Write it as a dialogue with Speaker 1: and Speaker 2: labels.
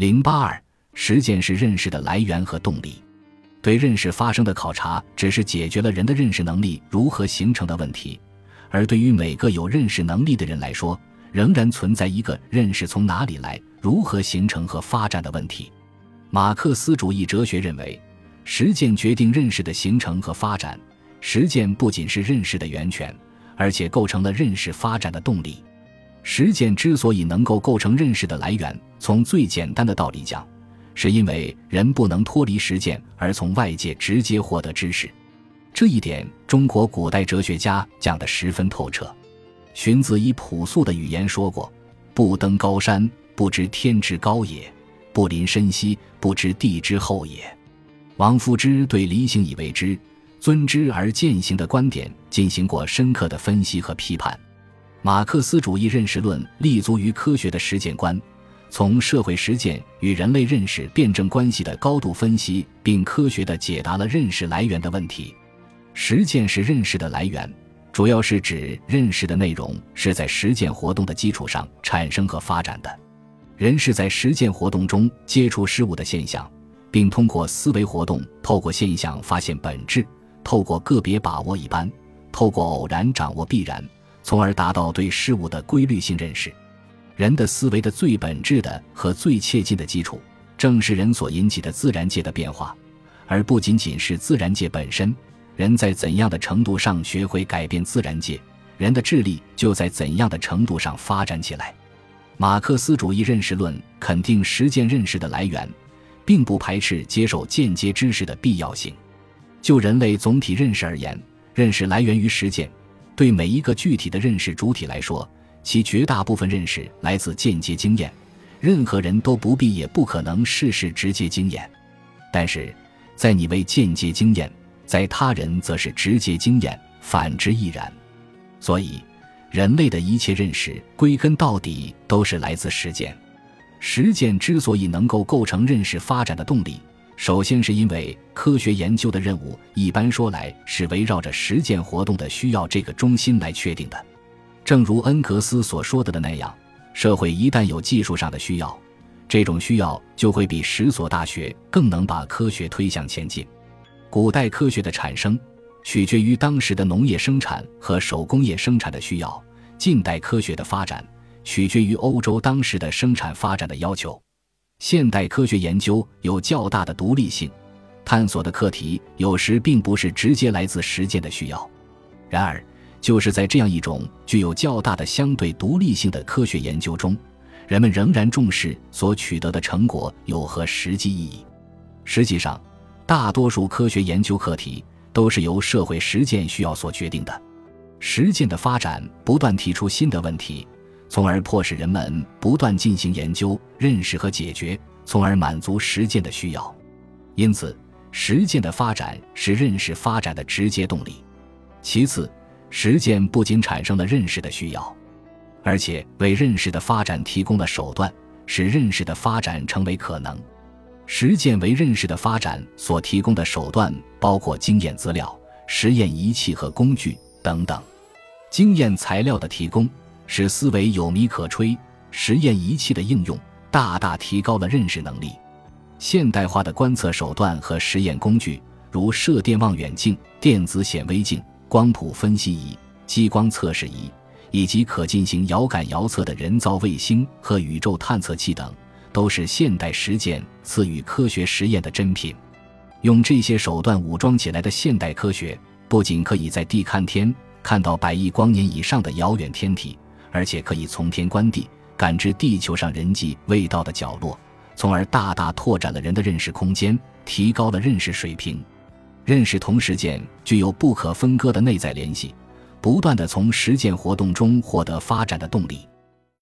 Speaker 1: 零八二，实践是认识的来源和动力。对认识发生的考察，只是解决了人的认识能力如何形成的问题，而对于每个有认识能力的人来说，仍然存在一个认识从哪里来、如何形成和发展的问题。马克思主义哲学认为，实践决定认识的形成和发展。实践不仅是认识的源泉，而且构成了认识发展的动力。实践之所以能够构成认识的来源，从最简单的道理讲，是因为人不能脱离实践而从外界直接获得知识。这一点，中国古代哲学家讲得十分透彻。荀子以朴素的语言说过：“不登高山，不知天之高也；不临深溪，不知地之厚也。”王夫之对“离行以为知，尊之而践行”的观点进行过深刻的分析和批判。马克思主义认识论立足于科学的实践观，从社会实践与人类认识辩证关系的高度分析，并科学地解答了认识来源的问题。实践是认识的来源。主要是指认识的内容是在实践活动的基础上产生和发展的，人是在实践活动中接触事物的现象，并通过思维活动透过现象发现本质，透过个别把握一般，透过偶然掌握必然，从而达到对事物的规律性认识。人的思维的最本质的和最切近的基础，正是人所引起的自然界的变化，而不仅仅是自然界本身。人在怎样的程度上学会改变自然界，人的智力就在怎样的程度上发展起来。马克思主义认识论肯定实践认识的来源，并不排斥接受间接知识的必要性。就人类总体认识而言，认识来源于实践。对每一个具体的认识主体来说，其绝大部分认识来自间接经验。任何人都不必也不可能事事直接经验，但是在你为间接经验。在他人则是直接经验，反之亦然。所以，人类的一切认识归根到底都是来自实践。实践之所以能够构成认识发展的动力，首先是因为科学研究的任务一般说来是围绕着实践活动的需要这个中心来确定的。正如恩格斯所说的的那样，社会一旦有技术上的需要，这种需要就会比十所大学更能把科学推向前进。古代科学的产生取决于当时的农业生产和手工业生产的需要，近代科学的发展取决于欧洲当时的生产发展的要求。现代科学研究有较大的独立性，探索的课题有时并不是直接来自实践的需要。然而，就是在这样一种具有较大的相对独立性的科学研究中，人们仍然重视所取得的成果有何实际意义。实际上。大多数科学研究课题都是由社会实践需要所决定的。实践的发展不断提出新的问题，从而迫使人们不断进行研究、认识和解决，从而满足实践的需要。因此，实践的发展是认识发展的直接动力。其次，实践不仅产生了认识的需要，而且为认识的发展提供了手段，使认识的发展成为可能。实践为认识的发展所提供的手段，包括经验资料、实验仪器和工具等等。经验材料的提供，使思维有迷可吹；实验仪器的应用，大大提高了认识能力。现代化的观测手段和实验工具，如射电望远镜、电子显微镜、光谱分析仪、激光测试仪，以及可进行遥感遥测的人造卫星和宇宙探测器等。都是现代实践赐予科学实验的珍品。用这些手段武装起来的现代科学，不仅可以在地看天，看到百亿光年以上的遥远天体，而且可以从天观地，感知地球上人迹未到的角落，从而大大拓展了人的认识空间，提高了认识水平。认识同实践具有不可分割的内在联系，不断的从实践活动中获得发展的动力。